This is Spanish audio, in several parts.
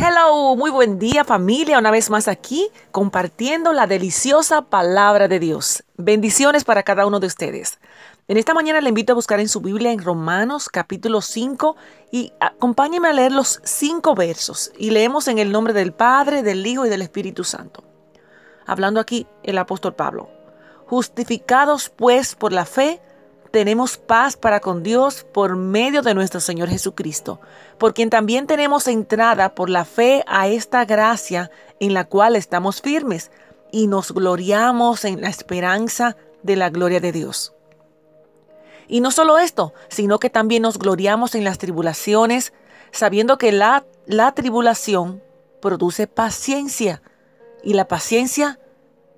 Hello, muy buen día familia, una vez más aquí compartiendo la deliciosa palabra de Dios. Bendiciones para cada uno de ustedes. En esta mañana le invito a buscar en su Biblia en Romanos capítulo 5 y acompáñeme a leer los cinco versos y leemos en el nombre del Padre, del Hijo y del Espíritu Santo. Hablando aquí el apóstol Pablo. Justificados pues por la fe, tenemos paz para con Dios por medio de nuestro Señor Jesucristo, por quien también tenemos entrada por la fe a esta gracia en la cual estamos firmes y nos gloriamos en la esperanza de la gloria de Dios. Y no solo esto, sino que también nos gloriamos en las tribulaciones, sabiendo que la, la tribulación produce paciencia y la paciencia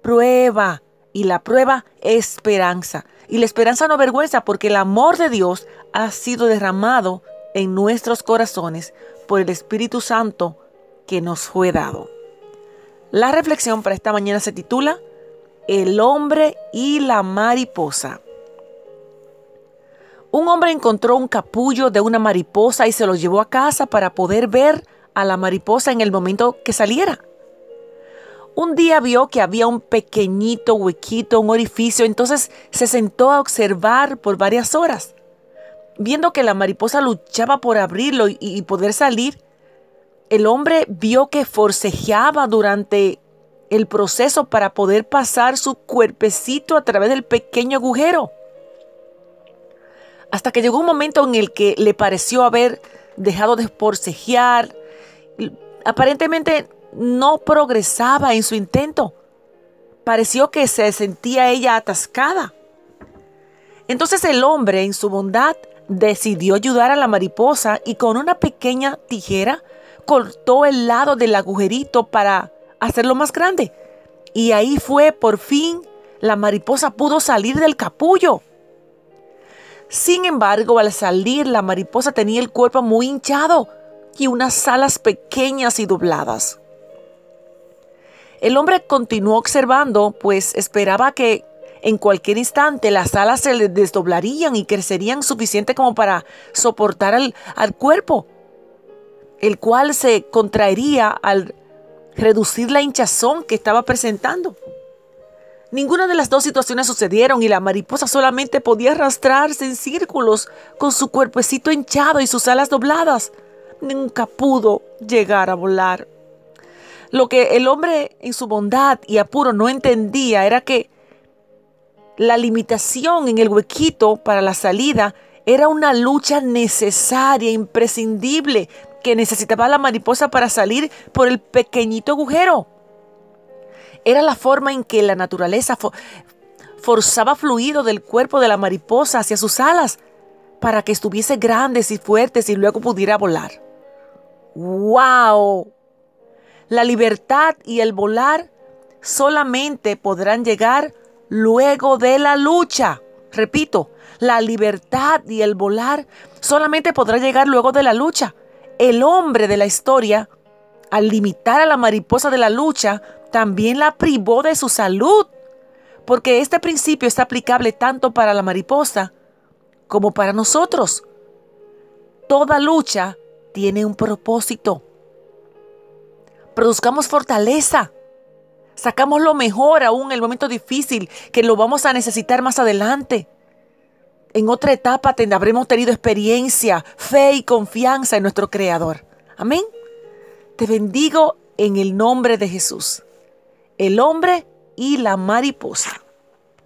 prueba y la prueba esperanza. Y la esperanza no vergüenza porque el amor de Dios ha sido derramado en nuestros corazones por el Espíritu Santo que nos fue dado. La reflexión para esta mañana se titula El hombre y la mariposa. Un hombre encontró un capullo de una mariposa y se lo llevó a casa para poder ver a la mariposa en el momento que saliera. Un día vio que había un pequeñito huequito, un orificio, entonces se sentó a observar por varias horas. Viendo que la mariposa luchaba por abrirlo y, poder salir, el hombre vio que forcejeaba durante el proceso para poder pasar su cuerpecito a través del pequeño agujero. Hasta que llegó un momento en el que le pareció haber dejado de forcejear. Aparentemente no progresaba en su intento. Pareció que se sentía ella atascada. Entonces el hombre, en su bondad, decidió ayudar a la mariposa y con una pequeña tijera cortó el lado del agujerito para hacerlo más grande. Y ahí fue, por fin, la mariposa pudo salir del capullo. Sin embargo, al salir, la mariposa tenía el cuerpo muy hinchado y unas alas pequeñas y dobladas. El hombre continuó observando, pues esperaba que en cualquier instante las alas se le desdoblarían y crecerían suficiente como para soportar al, al cuerpo, el cual se contraería al reducir la hinchazón que estaba presentando. Ninguna de las dos situaciones sucedieron y la mariposa solamente podía arrastrarse en círculos con su cuerpecito hinchado y sus alas dobladas. Nunca pudo llegar a volar. Lo que el hombre en su bondad y apuro no entendía era que la limitación en el huequito para la salida era una lucha necesaria, imprescindible, que necesitaba la mariposa para salir por el pequeñito agujero. Era la forma en que la naturaleza forzaba fluido del cuerpo de la mariposa hacia sus alas para que estuviese grandes y fuertes y luego pudiera volar. ¡Wow! La libertad y el volar solamente podrán llegar luego de la lucha. Repito, la libertad y el volar solamente podrá llegar luego de la lucha. El hombre de la historia, al limitar a la mariposa de la lucha, también la privó de su salud, porque este principio está aplicable tanto para la mariposa como para nosotros. Toda lucha tiene un propósito produzcamos fortaleza. Sacamos lo mejor aún en el momento difícil que lo vamos a necesitar más adelante. En otra etapa habremos tenido experiencia, fe y confianza en nuestro Creador. Amén. Te bendigo en el nombre de Jesús, el hombre y la mariposa.